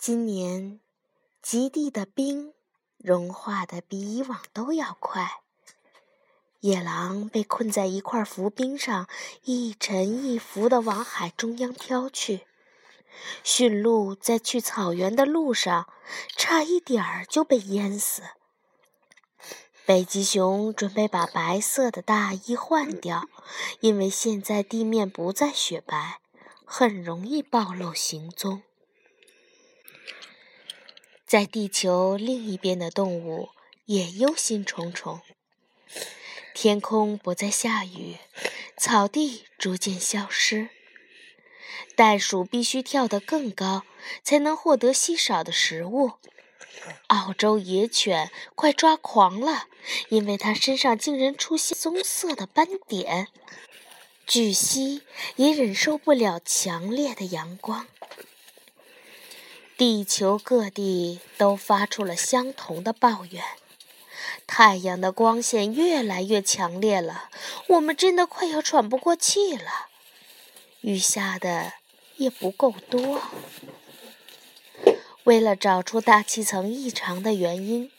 今年极地的冰融化的比以往都要快。野狼被困在一块浮冰上，一沉一浮地往海中央飘去。驯鹿在去草原的路上，差一点儿就被淹死。北极熊准备把白色的大衣换掉，因为现在地面不再雪白，很容易暴露行踪。在地球另一边的动物也忧心忡忡。天空不再下雨，草地逐渐消失。袋鼠必须跳得更高，才能获得稀少的食物。澳洲野犬快抓狂了，因为它身上竟然出现棕色的斑点。巨蜥也忍受不了强烈的阳光。地球各地都发出了相同的抱怨。太阳的光线越来越强烈了，我们真的快要喘不过气了。雨下的也不够多。为了找出大气层异常的原因，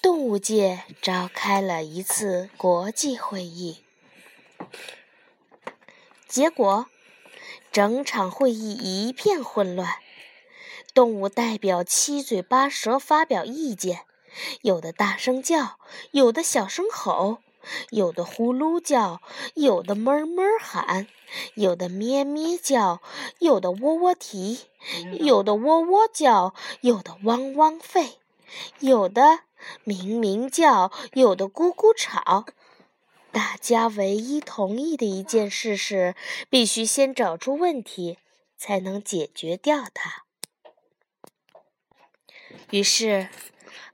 动物界召开了一次国际会议。结果，整场会议一片混乱。动物代表七嘴八舌发表意见。有的大声叫，有的小声吼，有的呼噜叫，有的哞哞喊，有的咩咩叫，有的喔喔啼，有的喔喔叫，有的汪汪吠，有的鸣鸣叫，有的咕咕吵。大家唯一同意的一件事是，必须先找出问题，才能解决掉它。于是。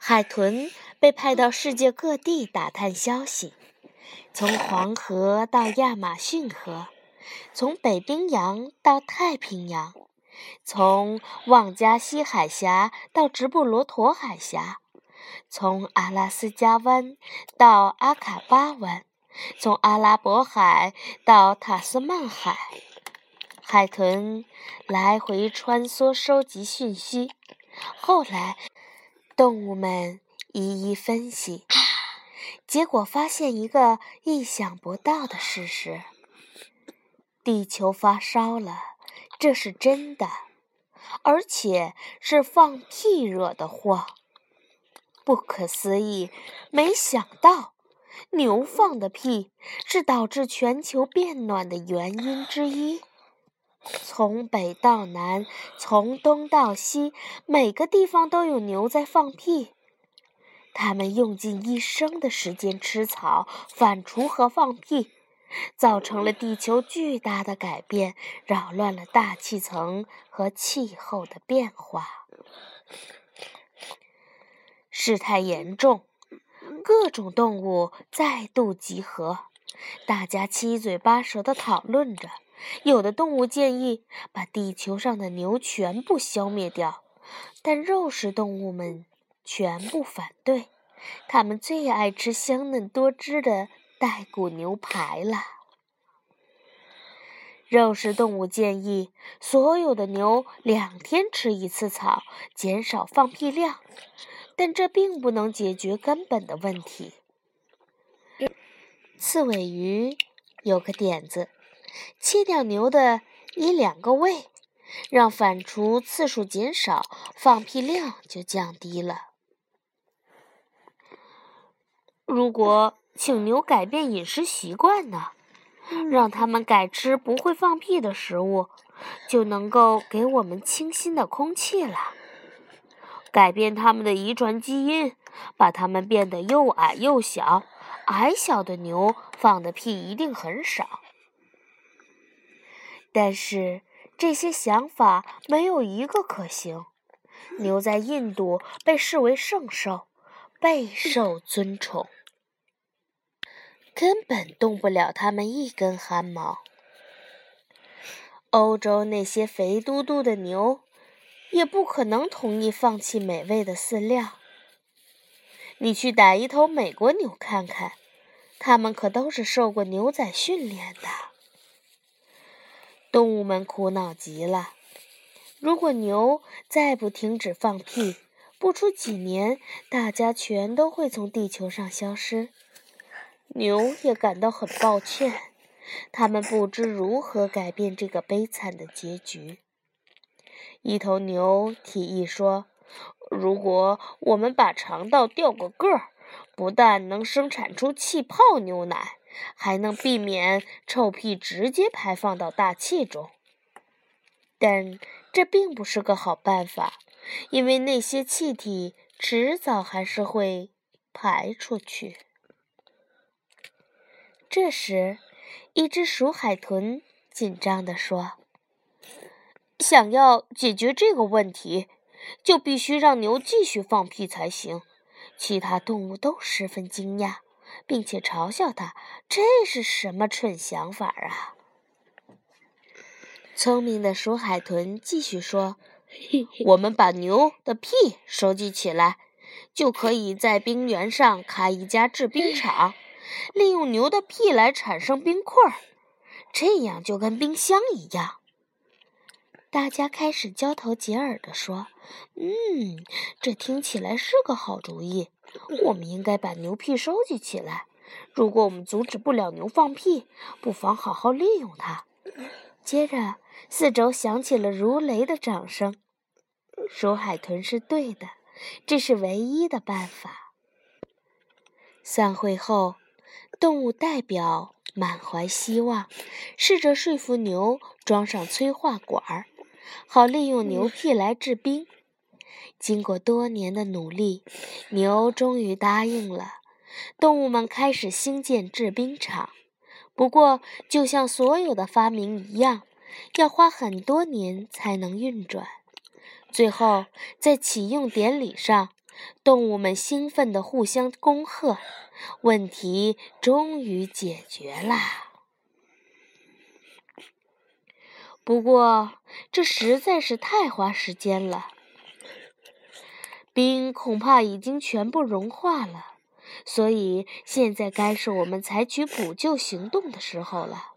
海豚被派到世界各地打探消息，从黄河到亚马逊河，从北冰洋到太平洋，从旺加西海峡到直布罗陀海峡，从阿拉斯加湾到阿卡巴湾，从阿拉伯海到塔斯曼海，海豚来回穿梭收集讯息。后来。动物们一一分析，结果发现一个意想不到的事实：地球发烧了，这是真的，而且是放屁惹的祸。不可思议！没想到，牛放的屁是导致全球变暖的原因之一。从北到南，从东到西，每个地方都有牛在放屁。它们用尽一生的时间吃草、反刍和放屁，造成了地球巨大的改变，扰乱了大气层和气候的变化。事态严重，各种动物再度集合，大家七嘴八舌地讨论着。有的动物建议把地球上的牛全部消灭掉，但肉食动物们全部反对。它们最爱吃香嫩多汁的带骨牛排了。肉食动物建议所有的牛两天吃一次草，减少放屁量，但这并不能解决根本的问题。刺尾鱼有个点子。切掉牛的一两个胃，让反刍次数减少，放屁量就降低了。如果请牛改变饮食习惯呢？让他们改吃不会放屁的食物，就能够给我们清新的空气了。改变他们的遗传基因，把他们变得又矮又小。矮小的牛放的屁一定很少。但是这些想法没有一个可行。牛在印度被视为圣兽，备受尊崇，根本动不了它们一根汗毛。欧洲那些肥嘟嘟的牛，也不可能同意放弃美味的饲料。你去逮一头美国牛看看，它们可都是受过牛仔训练的。动物们苦恼极了，如果牛再不停止放屁，不出几年，大家全都会从地球上消失。牛也感到很抱歉，他们不知如何改变这个悲惨的结局。一头牛提议说：“如果我们把肠道掉个个儿，不但能生产出气泡牛奶，还能避免臭屁直接排放到大气中。”但这并不是个好办法，因为那些气体迟早还是会排出去。这时，一只鼠海豚紧张地说：“想要解决这个问题，就必须让牛继续放屁才行。”其他动物都十分惊讶，并且嘲笑他：“这是什么蠢想法啊！”聪明的鼠海豚继续说：“我们把牛的屁收集起来，就可以在冰原上开一家制冰厂，利用牛的屁来产生冰块，这样就跟冰箱一样。”大家开始交头接耳地说：“嗯，这听起来是个好主意。我们应该把牛屁收集起来。如果我们阻止不了牛放屁，不妨好好利用它。”接着。四周响起了如雷的掌声。鼠海豚是对的，这是唯一的办法。散会后，动物代表满怀希望，试着说服牛装上催化管儿，好利用牛屁来制冰。经过多年的努力，牛终于答应了。动物们开始兴建制冰厂。不过，就像所有的发明一样。要花很多年才能运转。最后，在启用典礼上，动物们兴奋地互相恭贺，问题终于解决了。不过，这实在是太花时间了。冰恐怕已经全部融化了，所以现在该是我们采取补救行动的时候了。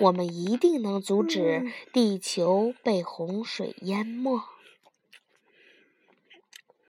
我们一定能阻止地球被洪水淹没。